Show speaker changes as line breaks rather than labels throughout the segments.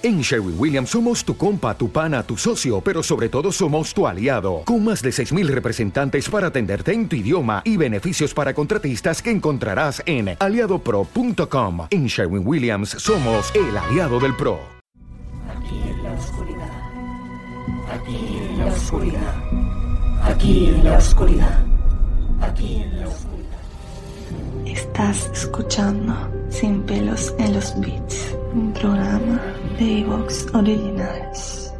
En Sherwin Williams somos tu compa, tu pana, tu socio, pero sobre todo somos tu aliado, con más de 6.000 representantes para atenderte en tu idioma y beneficios para contratistas que encontrarás en aliadopro.com. En Sherwin Williams somos el aliado del PRO.
Aquí en la oscuridad, aquí en la oscuridad, aquí en la oscuridad, aquí en la oscuridad.
Estás escuchando Sin pelos en los beats, un programa de Evox Originals.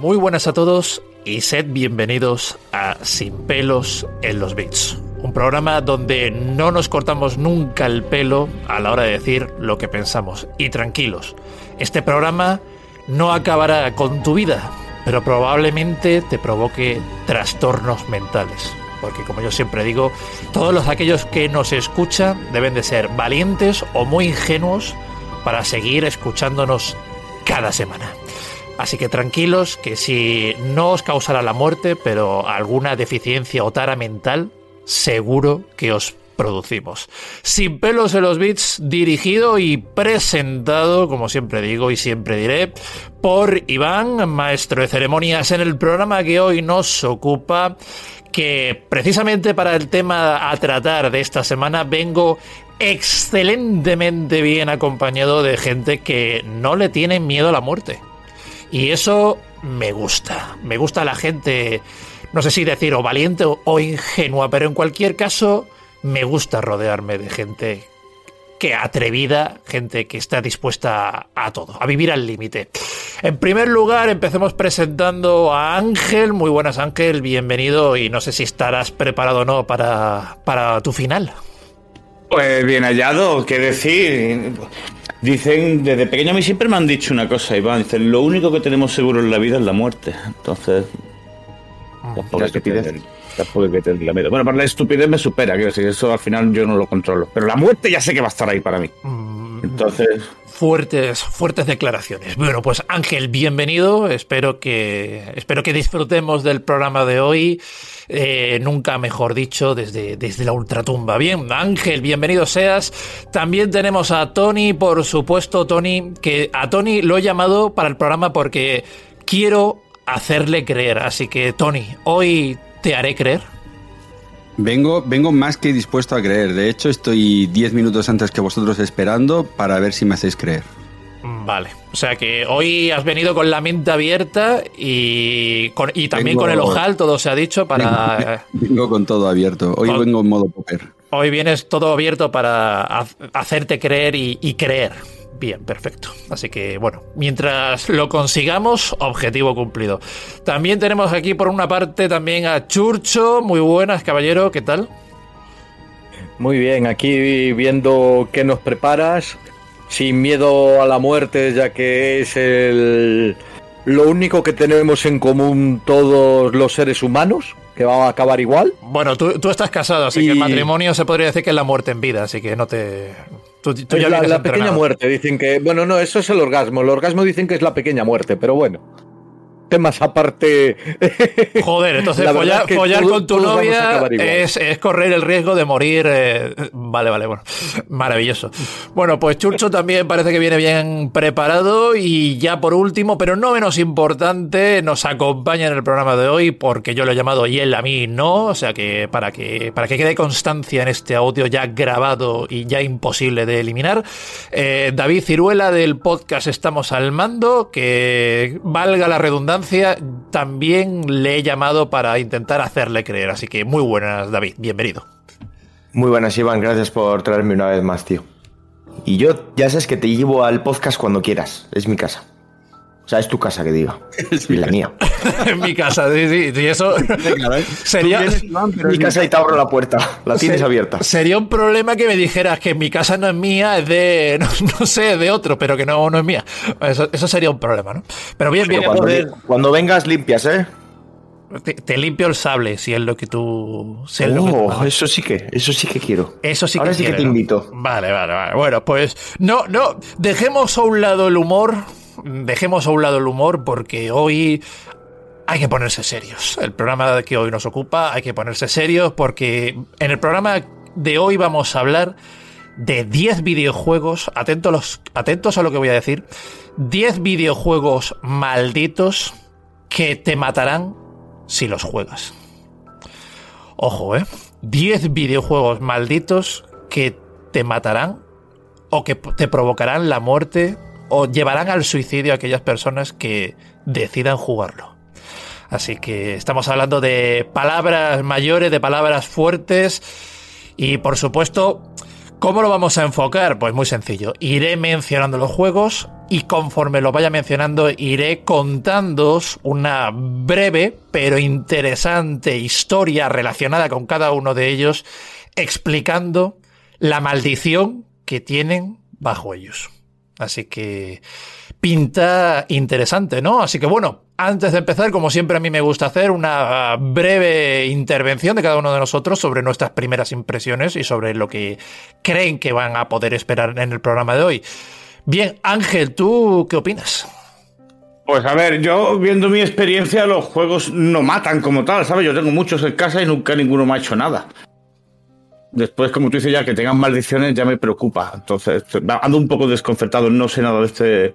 Muy buenas a todos y sed bienvenidos a Sin pelos en los bits. Un programa donde no nos cortamos nunca el pelo a la hora de decir lo que pensamos. Y tranquilos, este programa no acabará con tu vida, pero probablemente te provoque trastornos mentales. Porque como yo siempre digo, todos los aquellos que nos escuchan deben de ser valientes o muy ingenuos para seguir escuchándonos cada semana. Así que tranquilos, que si no os causará la muerte, pero alguna deficiencia o tara mental, seguro que os producimos. Sin pelos en los bits, dirigido y presentado, como siempre digo y siempre diré, por Iván, maestro de ceremonias en el programa que hoy nos ocupa, que precisamente para el tema a tratar de esta semana vengo excelentemente bien acompañado de gente que no le tiene miedo a la muerte. Y eso me gusta. Me gusta la gente, no sé si decir o valiente o, ingenua, pero en cualquier caso me gusta rodearme de gente que atrevida, gente que está dispuesta a todo, a vivir al límite. En primer lugar, empecemos presentando a Ángel. Muy buenas Ángel, bienvenido y no sé si estarás preparado o no para, para tu final.
Pues bien hallado, qué decir. Dicen, desde pequeño a mí siempre me han dicho una cosa, Iván. Dicen, lo único que tenemos seguro en la vida es la muerte. Entonces, tampoco hay que tener, tampoco que tener la miedo. Bueno, para la estupidez me supera, quiero decir, eso al final yo no lo controlo. Pero la muerte ya sé que va a estar ahí para mí. Entonces.
Fuertes, fuertes declaraciones. Bueno, pues Ángel, bienvenido. Espero que, espero que disfrutemos del programa de hoy. Eh, nunca mejor dicho, desde, desde la ultratumba. Bien, Ángel, bienvenido seas. También tenemos a Tony, por supuesto, Tony, que a Tony lo he llamado para el programa porque quiero hacerle creer. Así que, Tony, hoy te haré creer.
Vengo, vengo más que dispuesto a creer. De hecho, estoy 10 minutos antes que vosotros esperando para ver si me hacéis creer.
Vale, o sea que hoy has venido con la mente abierta y, con, y también con el ojal, todo se ha dicho para...
Vengo con todo abierto, hoy vengo en modo poker.
Hoy vienes todo abierto para hacerte creer y, y creer. Bien, perfecto. Así que bueno, mientras lo consigamos, objetivo cumplido. También tenemos aquí por una parte también a Churcho. Muy buenas, caballero, ¿qué tal?
Muy bien, aquí viendo qué nos preparas, sin miedo a la muerte, ya que es el lo único que tenemos en común todos los seres humanos, que va a acabar igual.
Bueno, tú, tú estás casado, así
Y-
que el matrimonio se podría decir que es la muerte en vida, así que no te... Tú, tú
Es
ya
la, pequeña muerte, dicen que. Bueno, no, eso es el orgasmo. El orgasmo dicen que es la pequeña muerte, pero bueno. Temas aparte.
Joder, entonces follar,
es que
follar
todos-
con tu novia es, es correr el riesgo de morir. eh, Vale, vale, bueno. Maravilloso. Bueno, pues Churcho también parece que viene bien preparado. Y ya por último, pero no menos importante, nos acompaña en el programa de hoy porque yo lo he llamado y él a mí no. O sea que para que, para que quede constancia en este audio ya grabado y ya imposible de eliminar, eh, David Ciruela del podcast Estamos al Mando, que valga la redundancia, también le he llamado para intentar hacerle creer. Así que muy buenas, David, bienvenido.
Muy buenas, Iván. Gracias por traerme una vez más, tío. Y yo, ya sabes que te llevo al podcast cuando quieras. Es mi casa. O sea, es tu casa, que diga. y la mía.
en mi casa, sí, sí, sí, eso sería,
mi casa y te abro la puerta. La tienes abierta.
Sería un problema que me dijeras que mi casa no es mía, es de, no, no sé, de otro, pero que no, no es mía. Eso, eso sería un problema, ¿no? Pero bien, bien.
Cuando, cuando vengas, limpias, ¿eh?
te, te limpio el sable si es lo que tú. si es lo que tú
Oh, eso sí que, eso sí que quiero.
Eso sí
Ahora
que
sí que te
¿no?
invito.
Vale, vale, vale. Bueno, pues no, no, dejemos a un lado el humor, dejemos a un lado el humor porque hoy hay que ponerse serios. El programa que hoy nos ocupa hay que ponerse serios porque en el programa de hoy vamos a hablar de 10 videojuegos, atentos, a los, atentos a lo que voy a decir, 10 videojuegos malditos que te matarán si los juegas. Ojo, ¿eh? 10 videojuegos malditos que te matarán o que te provocarán la muerte o llevarán al suicidio a aquellas personas que decidan jugarlo. Así que estamos hablando de palabras mayores, de palabras fuertes y por supuesto, ¿cómo lo vamos a enfocar? Pues muy sencillo. Iré mencionando los juegos y conforme los vaya mencionando iré contándoos una breve pero interesante historia relacionada con cada uno de ellos, explicando la maldición que tienen bajo ellos. Así que pinta interesante, ¿no? Así que bueno, antes de empezar, como siempre a mí me gusta hacer una breve intervención de cada uno de nosotros sobre nuestras primeras impresiones y sobre lo que creen que van a poder esperar en el programa de hoy. Bien, Ángel, ¿tú qué opinas?
Pues a ver, yo viendo mi experiencia, los juegos no matan como tal, ¿sabes? Yo tengo muchos en casa y nunca ninguno me ha hecho nada. Después, como tú dices ya, que tengan maldiciones ya me preocupa. Entonces, ando un poco desconcertado, no sé nada de este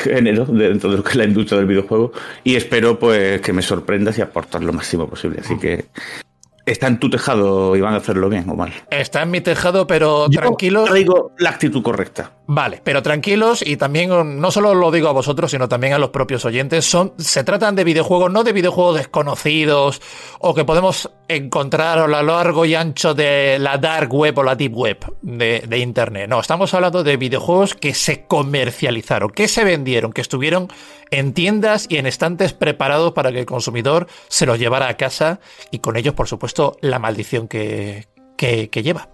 género dentro de lo que es la industria del videojuego y espero pues que me sorprendas y aportar lo máximo posible. Así que está en tu tejado y van a hacerlo bien o mal.
Está en mi tejado, pero
Yo
tranquilos.
traigo la actitud correcta.
Vale, pero tranquilos y también no solo lo digo a vosotros, sino también a los propios oyentes. Son, se tratan de videojuegos, no de videojuegos desconocidos o que podemos encontrar a lo largo y ancho de la dark web o la deep web de, de internet. No, estamos hablando de videojuegos que se comercializaron, que se vendieron, que estuvieron en tiendas y en estantes preparados para que el consumidor se los llevara a casa y con ellos, por supuesto, la maldición que, que, lleva.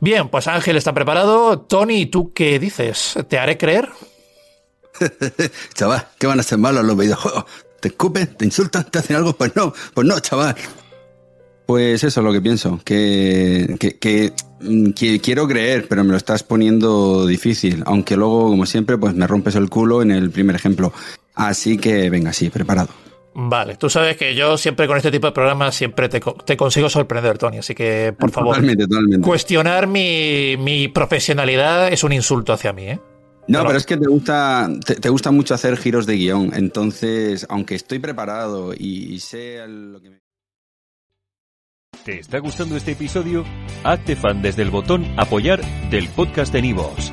Bien, pues Ángel está preparado. Tony, ¿tú qué dices? ¿Te haré creer?
chaval, ¿qué van a ser malos los videojuegos? ¿Te escupen? ¿Te insultan? ¿Te hacen algo? Pues no, pues no, chaval. Pues eso es lo que pienso, que, que, que, mm, que quiero creer, pero me lo estás poniendo difícil, aunque luego, como siempre, pues me rompes el culo en el primer ejemplo. Así que venga, sí, preparado.
Vale, tú sabes que yo siempre con este tipo de programas siempre te, te consigo sorprender, Tony, así que por favor,
Totalmente, totalmente.
cuestionar mi, mi profesionalidad es un insulto hacia mí, ¿eh?
No,
Pero-
pero es que te gusta, te, te gusta mucho hacer giros de guion. Entonces, aunque estoy preparado y, y sé lo que me...
¿Te está gustando este episodio? Hazte fan desde el botón Apoyar del podcast de Nivos.